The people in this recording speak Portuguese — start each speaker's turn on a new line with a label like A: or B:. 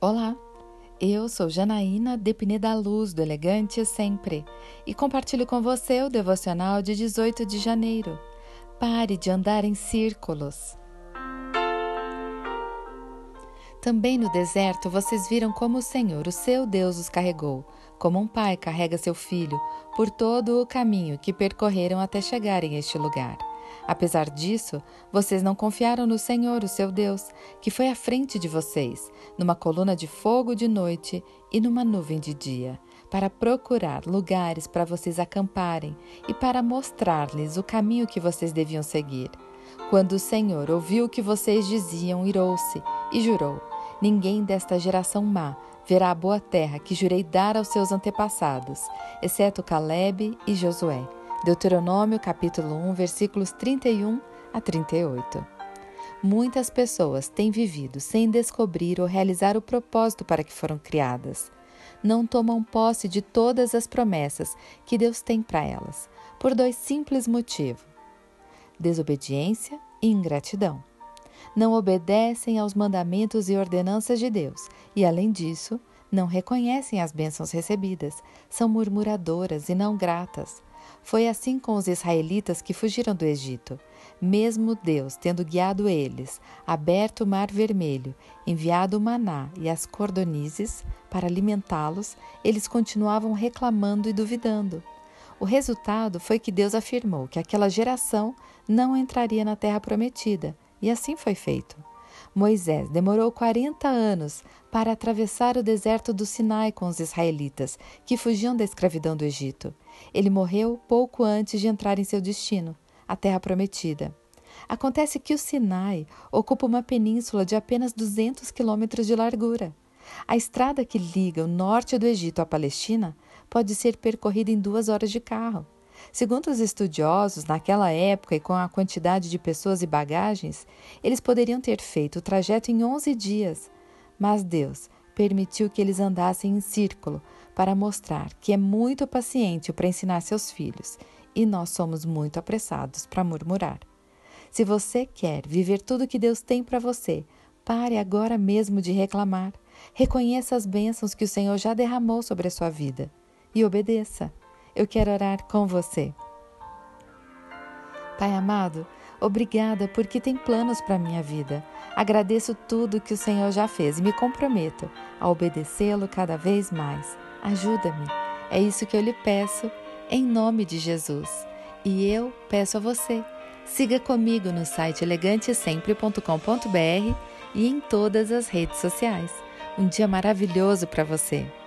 A: Olá, eu sou Janaína Depine da Luz do Elegante Sempre e compartilho com você o devocional de 18 de janeiro. Pare de andar em círculos. Também no deserto vocês viram como o Senhor, o seu Deus, os carregou, como um pai carrega seu filho, por todo o caminho que percorreram até chegarem a este lugar. Apesar disso, vocês não confiaram no Senhor, o seu Deus, que foi à frente de vocês, numa coluna de fogo de noite e numa nuvem de dia, para procurar lugares para vocês acamparem e para mostrar-lhes o caminho que vocês deviam seguir. Quando o Senhor ouviu o que vocês diziam, irou-se e jurou: Ninguém desta geração má verá a boa terra que jurei dar aos seus antepassados, exceto Caleb e Josué Deuteronômio capítulo 1, versículos 31 a 38. Muitas pessoas têm vivido sem descobrir ou realizar o propósito para que foram criadas. Não tomam posse de todas as promessas que Deus tem para elas, por dois simples motivos: desobediência e ingratidão. Não obedecem aos mandamentos e ordenanças de Deus e, além disso, não reconhecem as bênçãos recebidas, são murmuradoras e não gratas foi assim com os israelitas que fugiram do Egito. Mesmo Deus tendo guiado eles, aberto o mar vermelho, enviado o maná e as cordonizes para alimentá-los, eles continuavam reclamando e duvidando. O resultado foi que Deus afirmou que aquela geração não entraria na terra prometida, e assim foi feito. Moisés demorou 40 anos para atravessar o deserto do Sinai com os israelitas, que fugiam da escravidão do Egito. Ele morreu pouco antes de entrar em seu destino, a Terra Prometida. Acontece que o Sinai ocupa uma península de apenas 200 quilômetros de largura. A estrada que liga o norte do Egito à Palestina pode ser percorrida em duas horas de carro. Segundo os estudiosos, naquela época e com a quantidade de pessoas e bagagens, eles poderiam ter feito o trajeto em 11 dias. Mas Deus permitiu que eles andassem em círculo para mostrar que é muito paciente para ensinar seus filhos e nós somos muito apressados para murmurar. Se você quer viver tudo que Deus tem para você, pare agora mesmo de reclamar. Reconheça as bênçãos que o Senhor já derramou sobre a sua vida e obedeça. Eu quero orar com você. Pai amado, obrigada porque tem planos para minha vida. Agradeço tudo que o Senhor já fez e me comprometo a obedecê-lo cada vez mais. Ajuda-me. É isso que eu lhe peço, em nome de Jesus. E eu peço a você. Siga comigo no site elegantesempre.com.br e em todas as redes sociais. Um dia maravilhoso para você!